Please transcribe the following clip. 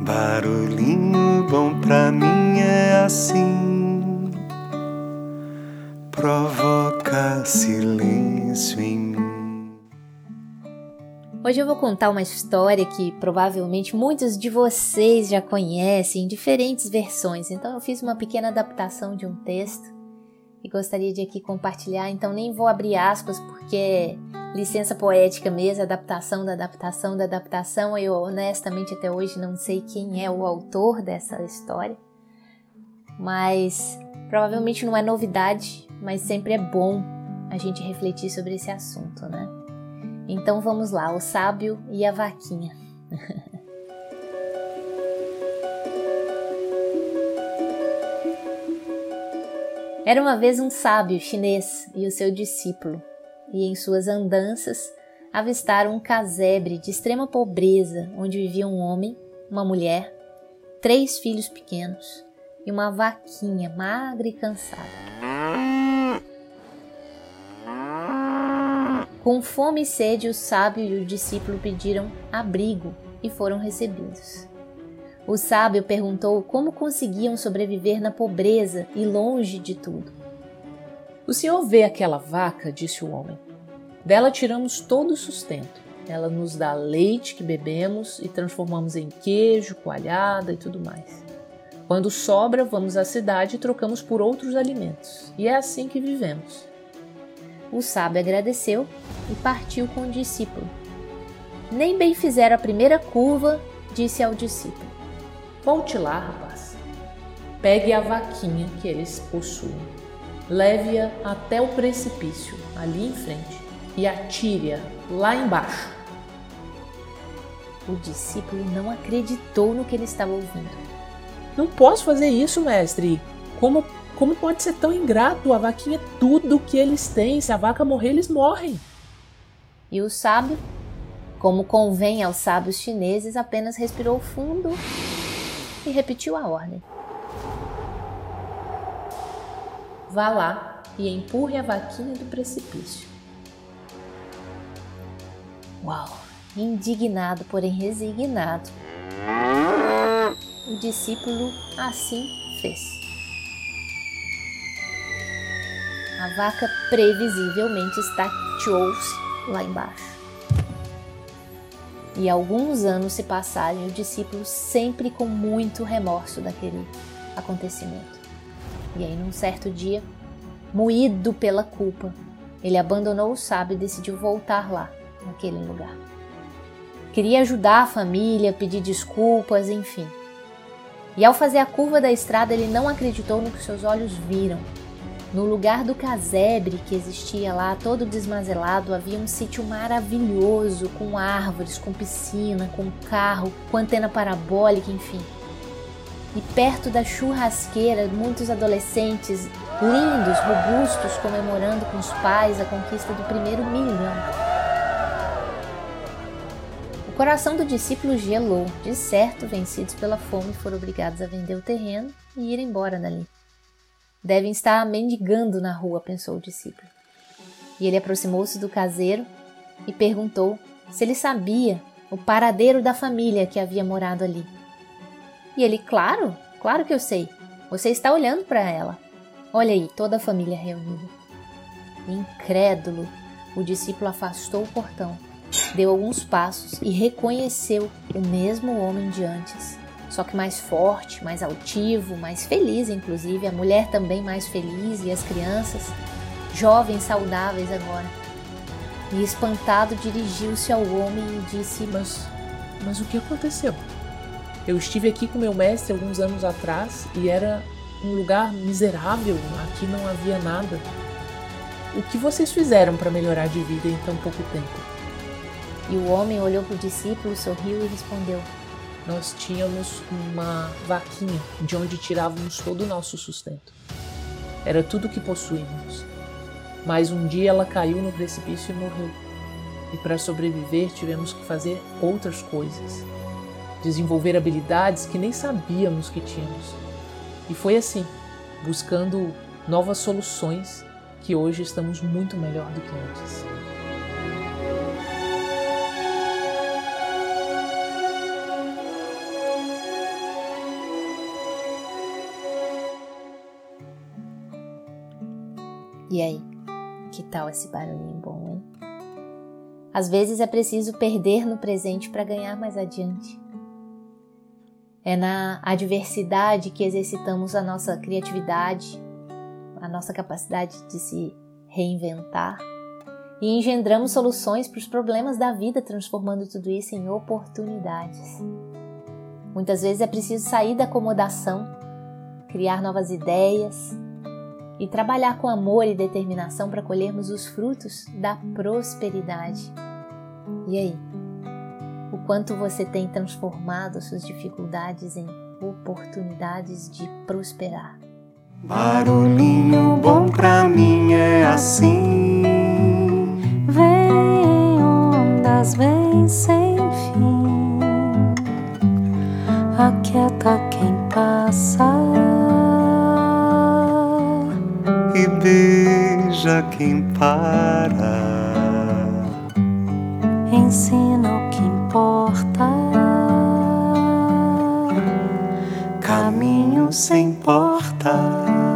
Barulhinho bom pra mim é assim, provoca silêncio em mim. Hoje eu vou contar uma história que provavelmente muitos de vocês já conhecem em diferentes versões, então eu fiz uma pequena adaptação de um texto e gostaria de aqui compartilhar, então nem vou abrir aspas porque licença poética mesmo, adaptação da adaptação da adaptação. Eu honestamente até hoje não sei quem é o autor dessa história, mas provavelmente não é novidade, mas sempre é bom a gente refletir sobre esse assunto, né? Então vamos lá, o sábio e a vaquinha. Era uma vez um sábio chinês e o seu discípulo, e em suas andanças avistaram um casebre de extrema pobreza, onde vivia um homem, uma mulher, três filhos pequenos e uma vaquinha magra e cansada. Com fome e sede, o sábio e o discípulo pediram abrigo e foram recebidos. O sábio perguntou como conseguiam sobreviver na pobreza e longe de tudo. O senhor vê aquela vaca, disse o homem. Dela tiramos todo o sustento. Ela nos dá leite que bebemos e transformamos em queijo, coalhada e tudo mais. Quando sobra, vamos à cidade e trocamos por outros alimentos. E é assim que vivemos. O sábio agradeceu e partiu com o discípulo. Nem bem fizera a primeira curva, disse ao discípulo: Volte lá, rapaz. Pegue a vaquinha que eles possuem. Leve-a até o precipício, ali em frente, e atire-a lá embaixo. O discípulo não acreditou no que ele estava ouvindo. Não posso fazer isso, mestre. Como, como pode ser tão ingrato? A vaquinha é tudo o que eles têm. Se a vaca morrer, eles morrem. E o sábio, como convém aos sábios chineses, apenas respirou fundo e repetiu a ordem. Vá lá e empurre a vaquinha do precipício. Uau! Indignado, porém resignado, o discípulo assim fez. A vaca previsivelmente estaqueou-se lá embaixo. E alguns anos se passaram e o discípulo sempre com muito remorso daquele acontecimento. E aí, num certo dia, moído pela culpa, ele abandonou o sábio e decidiu voltar lá, naquele lugar. Queria ajudar a família, pedir desculpas, enfim. E ao fazer a curva da estrada, ele não acreditou no que seus olhos viram. No lugar do casebre que existia lá, todo desmazelado, havia um sítio maravilhoso, com árvores, com piscina, com carro, com antena parabólica, enfim. E perto da churrasqueira, muitos adolescentes lindos, robustos, comemorando com os pais a conquista do primeiro milhão. O coração do discípulo gelou. De certo, vencidos pela fome, foram obrigados a vender o terreno e ir embora dali. Devem estar mendigando na rua, pensou o discípulo. E ele aproximou-se do caseiro e perguntou se ele sabia o paradeiro da família que havia morado ali. E ele, claro, claro que eu sei. Você está olhando para ela. Olha aí, toda a família reunida. Incrédulo, o discípulo afastou o portão, deu alguns passos e reconheceu o mesmo homem de antes só que mais forte, mais altivo, mais feliz, inclusive, a mulher também mais feliz e as crianças, jovens, saudáveis agora. E espantado dirigiu-se ao homem e disse: Mas, mas o que aconteceu? Eu estive aqui com meu mestre alguns anos atrás e era um lugar miserável, aqui não havia nada. O que vocês fizeram para melhorar de vida em tão pouco tempo? E o homem olhou para o discípulo, sorriu e respondeu: nós tínhamos uma vaquinha de onde tirávamos todo o nosso sustento. Era tudo que possuíamos. Mas um dia ela caiu no precipício e morreu. E para sobreviver tivemos que fazer outras coisas, desenvolver habilidades que nem sabíamos que tínhamos. E foi assim, buscando novas soluções, que hoje estamos muito melhor do que antes. E aí, que tal esse barulhinho bom, hein? Às vezes é preciso perder no presente para ganhar mais adiante. É na adversidade que exercitamos a nossa criatividade, a nossa capacidade de se reinventar e engendramos soluções para os problemas da vida, transformando tudo isso em oportunidades. Muitas vezes é preciso sair da acomodação, criar novas ideias e trabalhar com amor e determinação para colhermos os frutos da prosperidade. E aí? O quanto você tem transformado suas dificuldades em oportunidades de prosperar? Barulhinho bom pra mim é assim. Vem ondas, vem sem fim. Aquieta quem passa e beija quem para. Ensina importa. Caminho sem porta.